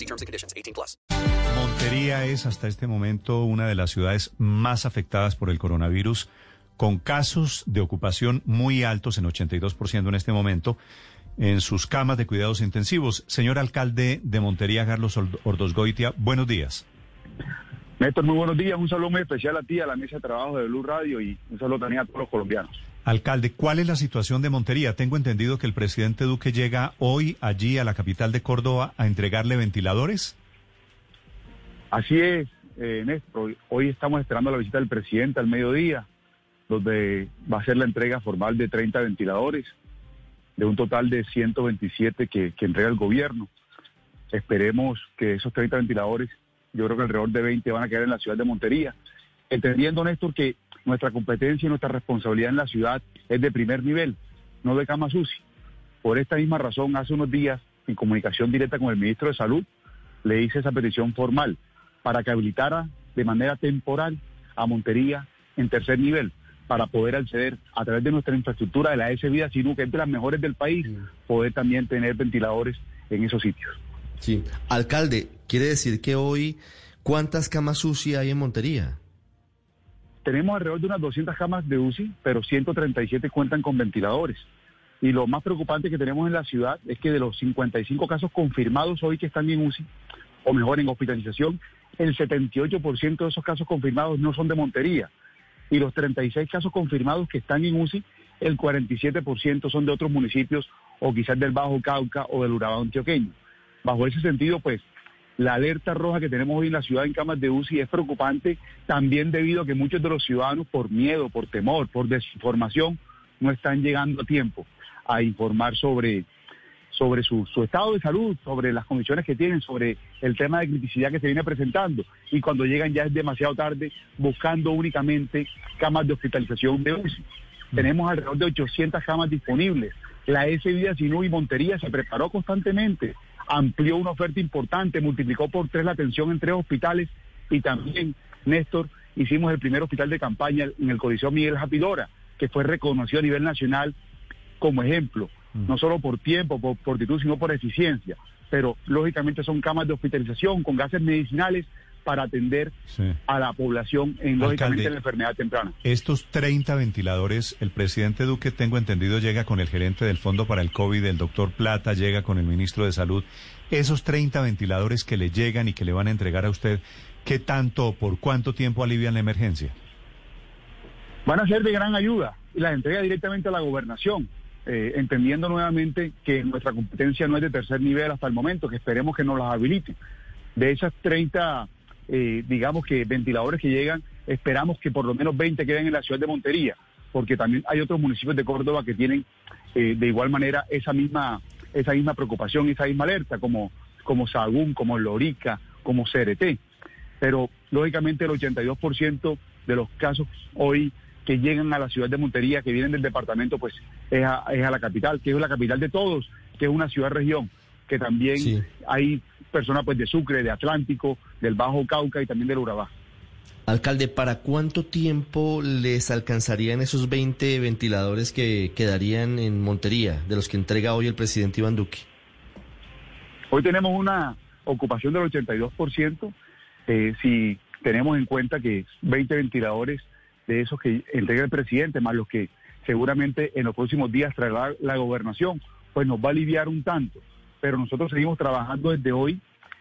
See terms and conditions. 18 plus. Montería es hasta este momento una de las ciudades más afectadas por el coronavirus, con casos de ocupación muy altos, en 82% en este momento, en sus camas de cuidados intensivos. Señor alcalde de Montería, Carlos Ordosgoitia, buenos días. Néstor, muy buenos días. Un saludo muy especial a ti, a la mesa de trabajo de Blue Radio y un saludo también a todos los colombianos. Alcalde, ¿cuál es la situación de Montería? Tengo entendido que el presidente Duque llega hoy allí a la capital de Córdoba a entregarle ventiladores. Así es, eh, Néstor. Hoy estamos esperando la visita del presidente al mediodía, donde va a ser la entrega formal de 30 ventiladores, de un total de 127 que, que entrega el gobierno. Esperemos que esos 30 ventiladores yo creo que alrededor de 20 van a quedar en la ciudad de Montería, entendiendo, Néstor, que nuestra competencia y nuestra responsabilidad en la ciudad es de primer nivel, no de cama sucia. Por esta misma razón, hace unos días, en comunicación directa con el ministro de Salud, le hice esa petición formal para que habilitara de manera temporal a Montería en tercer nivel para poder acceder a través de nuestra infraestructura de la S Vida sino que es de las mejores del país, poder también tener ventiladores en esos sitios. Sí, alcalde, quiere decir que hoy, ¿cuántas camas UCI hay en Montería? Tenemos alrededor de unas 200 camas de UCI, pero 137 cuentan con ventiladores. Y lo más preocupante que tenemos en la ciudad es que de los 55 casos confirmados hoy que están en UCI, o mejor en hospitalización, el 78% de esos casos confirmados no son de Montería. Y los 36 casos confirmados que están en UCI, el 47% son de otros municipios o quizás del Bajo Cauca o del Urabá antioqueño. Bajo ese sentido, pues la alerta roja que tenemos hoy en la ciudad en camas de UCI es preocupante también debido a que muchos de los ciudadanos por miedo, por temor, por desinformación no están llegando a tiempo a informar sobre, sobre su, su, estado de salud, sobre las condiciones que tienen, sobre el tema de criticidad que se viene presentando. Y cuando llegan ya es demasiado tarde buscando únicamente camas de hospitalización de UCI. Tenemos alrededor de 800 camas disponibles. La S Vida Sinú y Montería se preparó constantemente amplió una oferta importante, multiplicó por tres la atención en tres hospitales y también, Néstor, hicimos el primer hospital de campaña en el Coliseo Miguel Japidora, que fue reconocido a nivel nacional como ejemplo, mm. no solo por tiempo, por fortitud, sino por eficiencia. Pero lógicamente son camas de hospitalización con gases medicinales para atender a la población en lógicamente la enfermedad temprana. Estos 30 ventiladores, el presidente Duque, tengo entendido, llega con el gerente del Fondo para el COVID, el doctor Plata, llega con el ministro de Salud. Esos 30 ventiladores que le llegan y que le van a entregar a usted, ¿qué tanto o por cuánto tiempo alivian la emergencia? Van a ser de gran ayuda y las entrega directamente a la gobernación. Eh, entendiendo nuevamente que nuestra competencia no es de tercer nivel hasta el momento, que esperemos que nos las habiliten. De esas 30 eh, digamos que ventiladores que llegan, esperamos que por lo menos 20 queden en la ciudad de Montería, porque también hay otros municipios de Córdoba que tienen eh, de igual manera esa misma, esa misma preocupación, esa misma alerta, como, como Sagún, como Lorica, como CRT. Pero lógicamente el 82% de los casos hoy que llegan a la ciudad de Montería, que vienen del departamento, pues es a, es a la capital, que es la capital de todos, que es una ciudad-región, que también hay personas pues de Sucre, de Atlántico, del Bajo Cauca y también del Urabá. Alcalde, ¿para cuánto tiempo les alcanzarían esos 20 ventiladores que quedarían en Montería, de los que entrega hoy el presidente Iván Duque? Hoy tenemos una ocupación del 82%, eh, si tenemos en cuenta que 20 ventiladores de esos que entrega el presidente, más los que seguramente en los próximos días traerá la gobernación, pues nos va a aliviar un tanto pero nosotros seguimos trabajando desde hoy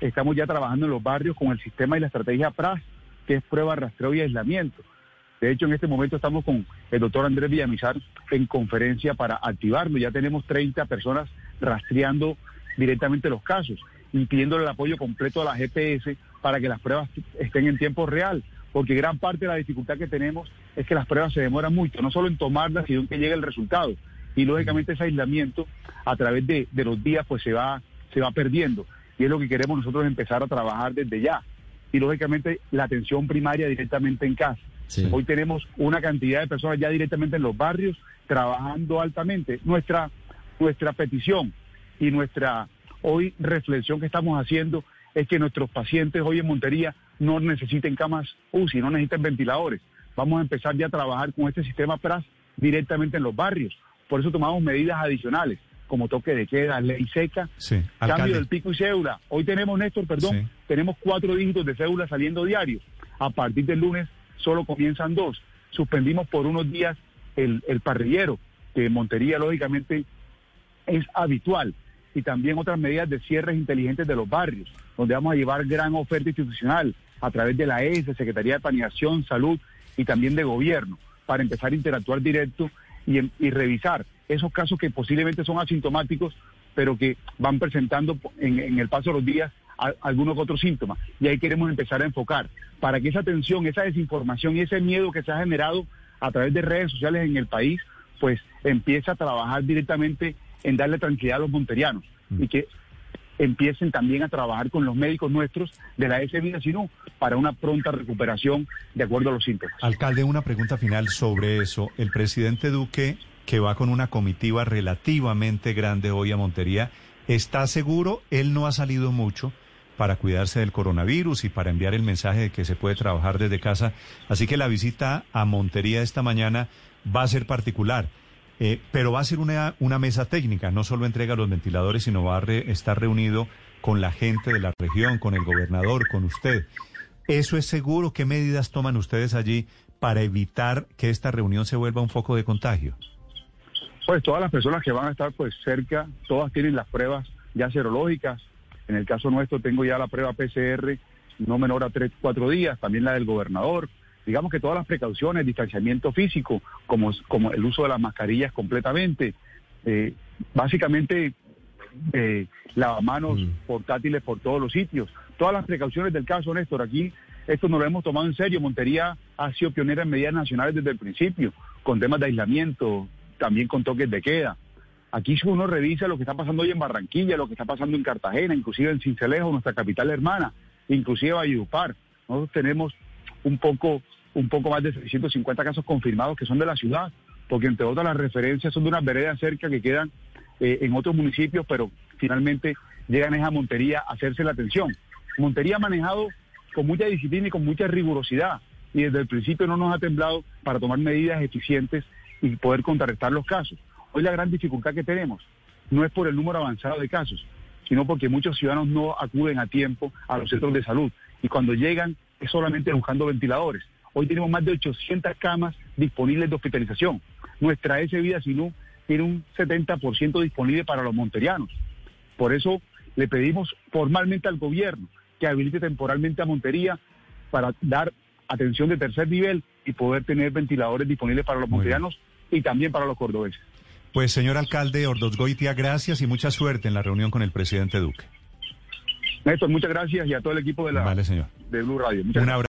estamos ya trabajando en los barrios con el sistema y la estrategia PRAS, que es prueba, rastreo y aislamiento. De hecho, en este momento estamos con el doctor Andrés Villamizar en conferencia para activarlo. Ya tenemos 30 personas rastreando directamente los casos y pidiéndole el apoyo completo a la GPS para que las pruebas estén en tiempo real, porque gran parte de la dificultad que tenemos es que las pruebas se demoran mucho, no solo en tomarlas, sino en que llegue el resultado. Y lógicamente ese aislamiento a través de, de los días pues se va, se va perdiendo. Y es lo que queremos nosotros empezar a trabajar desde ya. Y lógicamente la atención primaria directamente en casa. Sí. Hoy tenemos una cantidad de personas ya directamente en los barrios trabajando altamente. Nuestra, nuestra petición y nuestra hoy reflexión que estamos haciendo es que nuestros pacientes hoy en Montería no necesiten camas UCI, no necesiten ventiladores. Vamos a empezar ya a trabajar con este sistema PRAS directamente en los barrios. Por eso tomamos medidas adicionales, como toque de queda, ley seca, Sí, cambio del pico y cédula. Hoy tenemos, Néstor, perdón, Sí. tenemos cuatro dígitos de cédula saliendo diarios. A partir del lunes solo comienzan dos. Suspendimos por unos días el, el parrillero, que en Montería, lógicamente, es habitual. Y también otras medidas de cierres inteligentes de los barrios, donde vamos a llevar gran oferta institucional a través de la ES, Secretaría de Planeación, Salud y también de Gobierno, para empezar a interactuar directo y, y revisar esos casos que posiblemente son asintomáticos, pero que van presentando en, en el paso de los días a- algunos otros síntomas. Y ahí queremos empezar a enfocar para que esa tensión, esa desinformación y ese miedo que se ha generado a través de redes sociales en el país, pues empiece a trabajar directamente en darle tranquilidad a los monterianos y que empiecen también a trabajar con los médicos nuestros de la S Sinú para una pronta recuperación de acuerdo a los síntomas. Alcalde, una pregunta final sobre eso. El presidente Duque, que va con una comitiva relativamente grande hoy a Montería, ¿está seguro? Él no ha salido mucho para cuidarse del coronavirus y para enviar el mensaje de que se puede trabajar desde casa. Así que la visita a Montería esta mañana va a ser particular. Eh, pero va a ser una, una mesa técnica, no solo entrega los ventiladores, sino va a re- estar reunido con la gente de la región, con el gobernador, con usted. ¿Eso es seguro? ¿Qué medidas toman ustedes allí para evitar que esta reunión se vuelva un foco de contagio? Pues todas las personas que van a estar pues cerca, todas tienen las pruebas ya serológicas. En el caso nuestro tengo ya la prueba PCR no menor a tres, cuatro días, también la del gobernador. Digamos que todas las precauciones, distanciamiento físico, como, como el uso de las mascarillas completamente, eh, básicamente eh, lavamanos Mm. portátiles por todos los sitios. Todas las precauciones del caso, Néstor, aquí esto nos lo hemos tomado en serio. Montería ha sido pionera en medidas nacionales desde el principio, con temas de aislamiento, también con toques de queda. Aquí si uno revisa lo que está pasando hoy en Barranquilla, lo que está pasando en Cartagena, inclusive en Cincelejo, nuestra capital hermana, inclusive Valledupar. Nosotros tenemos un poco, un poco más de 650 casos confirmados que son de la ciudad, porque entre otras las referencias son de unas veredas cerca que quedan eh, en otros municipios, pero finalmente llegan a Montería a hacerse la atención. Montería ha manejado con mucha disciplina y con mucha rigurosidad, y desde el principio no nos ha temblado para tomar medidas eficientes y poder contrarrestar los casos. Hoy la gran dificultad que tenemos no es por el número avanzado de casos, sino porque muchos ciudadanos no acuden a tiempo a los centros de salud y cuando llegan es solamente buscando ventiladores. Hoy tenemos más de 800 camas disponibles de hospitalización. Nuestra S Vida Sinú tiene un 70% disponible para los monterianos. Por eso le pedimos formalmente al gobierno que habilite temporalmente a Montería para dar atención de tercer nivel y poder tener ventiladores disponibles para los monterianos y también para los cordobeses. Pues señor alcalde Ordosgoitia, gracias y mucha suerte en la reunión con el presidente Duque. Néstor, muchas gracias y a todo el equipo de la Vale, señor. de Blue Radio. Muchas Un abrazo.